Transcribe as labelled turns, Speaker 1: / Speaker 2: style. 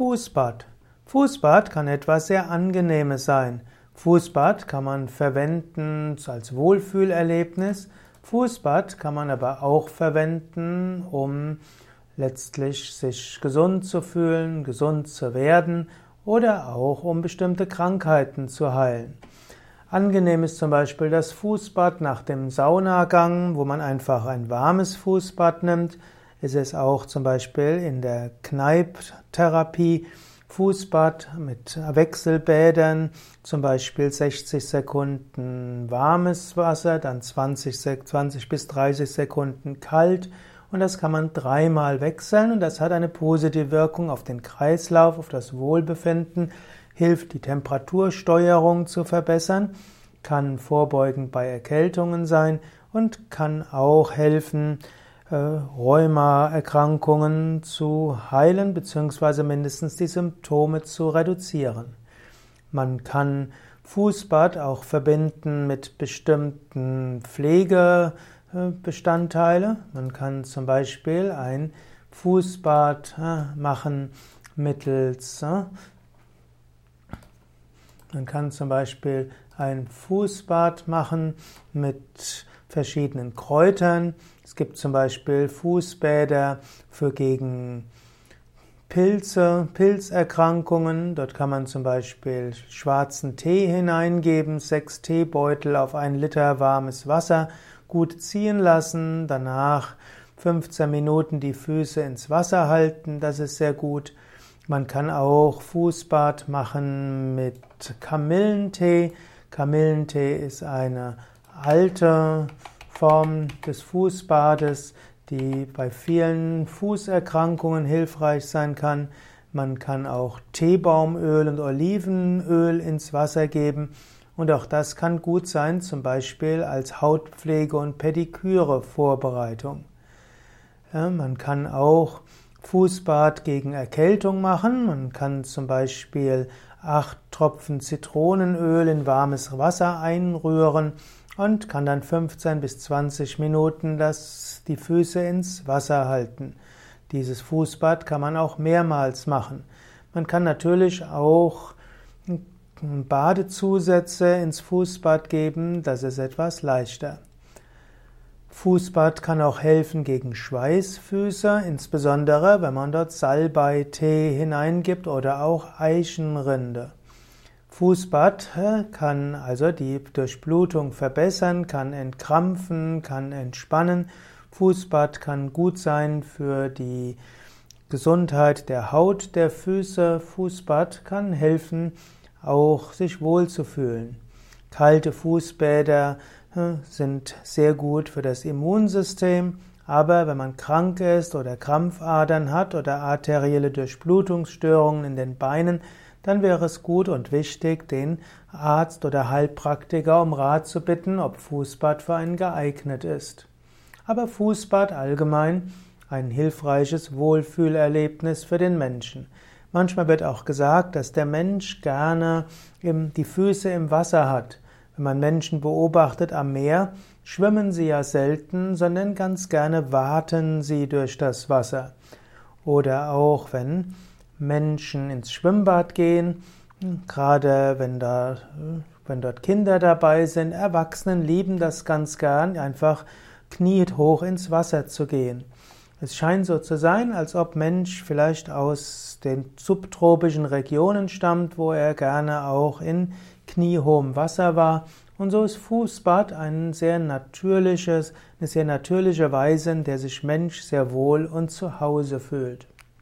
Speaker 1: Fußbad. Fußbad kann etwas sehr Angenehmes sein. Fußbad kann man verwenden als Wohlfühlerlebnis. Fußbad kann man aber auch verwenden, um letztlich sich gesund zu fühlen, gesund zu werden oder auch um bestimmte Krankheiten zu heilen. Angenehm ist zum Beispiel das Fußbad nach dem Saunagang, wo man einfach ein warmes Fußbad nimmt. Es ist auch zum Beispiel in der Kneipptherapie Fußbad mit Wechselbädern, zum Beispiel 60 Sekunden warmes Wasser, dann 20, 20 bis 30 Sekunden kalt und das kann man dreimal wechseln und das hat eine positive Wirkung auf den Kreislauf, auf das Wohlbefinden, hilft die Temperatursteuerung zu verbessern, kann vorbeugend bei Erkältungen sein und kann auch helfen, Rheumaerkrankungen zu heilen bzw. mindestens die Symptome zu reduzieren. Man kann Fußbad auch verbinden mit bestimmten Pflegebestandteile. Man kann zum Beispiel ein Fußbad äh, machen mittels äh, man kann zum Beispiel ein Fußbad machen mit verschiedenen Kräutern. Es gibt zum Beispiel Fußbäder für gegen Pilze, Pilzerkrankungen. Dort kann man zum Beispiel schwarzen Tee hineingeben, sechs Teebeutel auf ein Liter warmes Wasser, gut ziehen lassen, danach 15 Minuten die Füße ins Wasser halten, das ist sehr gut. Man kann auch Fußbad machen mit Kamillentee. Kamillentee ist eine alte Form des Fußbades, die bei vielen Fußerkrankungen hilfreich sein kann. Man kann auch Teebaumöl und Olivenöl ins Wasser geben und auch das kann gut sein, zum Beispiel als Hautpflege und Pediküre-Vorbereitung. Ja, man kann auch Fußbad gegen Erkältung machen. Man kann zum Beispiel acht Tropfen Zitronenöl in warmes Wasser einrühren und kann dann 15 bis 20 Minuten das, die Füße ins Wasser halten. Dieses Fußbad kann man auch mehrmals machen. Man kann natürlich auch Badezusätze ins Fußbad geben, das ist etwas leichter. Fußbad kann auch helfen gegen Schweißfüße, insbesondere wenn man dort Salbeitee hineingibt oder auch Eichenrinde. Fußbad kann also die Durchblutung verbessern, kann entkrampfen, kann entspannen. Fußbad kann gut sein für die Gesundheit der Haut der Füße. Fußbad kann helfen, auch sich wohlzufühlen. Kalte Fußbäder sind sehr gut für das Immunsystem. Aber wenn man krank ist oder Krampfadern hat oder arterielle Durchblutungsstörungen in den Beinen, dann wäre es gut und wichtig, den Arzt oder Heilpraktiker um Rat zu bitten, ob Fußbad für einen geeignet ist. Aber Fußbad allgemein ein hilfreiches Wohlfühlerlebnis für den Menschen. Manchmal wird auch gesagt, dass der Mensch gerne die Füße im Wasser hat. Wenn man Menschen beobachtet am Meer, schwimmen sie ja selten, sondern ganz gerne warten sie durch das Wasser. Oder auch wenn Menschen ins Schwimmbad gehen, gerade wenn, da, wenn dort Kinder dabei sind, Erwachsenen lieben das ganz gern, einfach kniet hoch ins Wasser zu gehen. Es scheint so zu sein, als ob Mensch vielleicht aus den subtropischen Regionen stammt, wo er gerne auch in kniehohem Wasser war. Und so ist Fußbad ein sehr natürliches, eine sehr natürliche Weise, in der sich Mensch sehr wohl und zu Hause fühlt.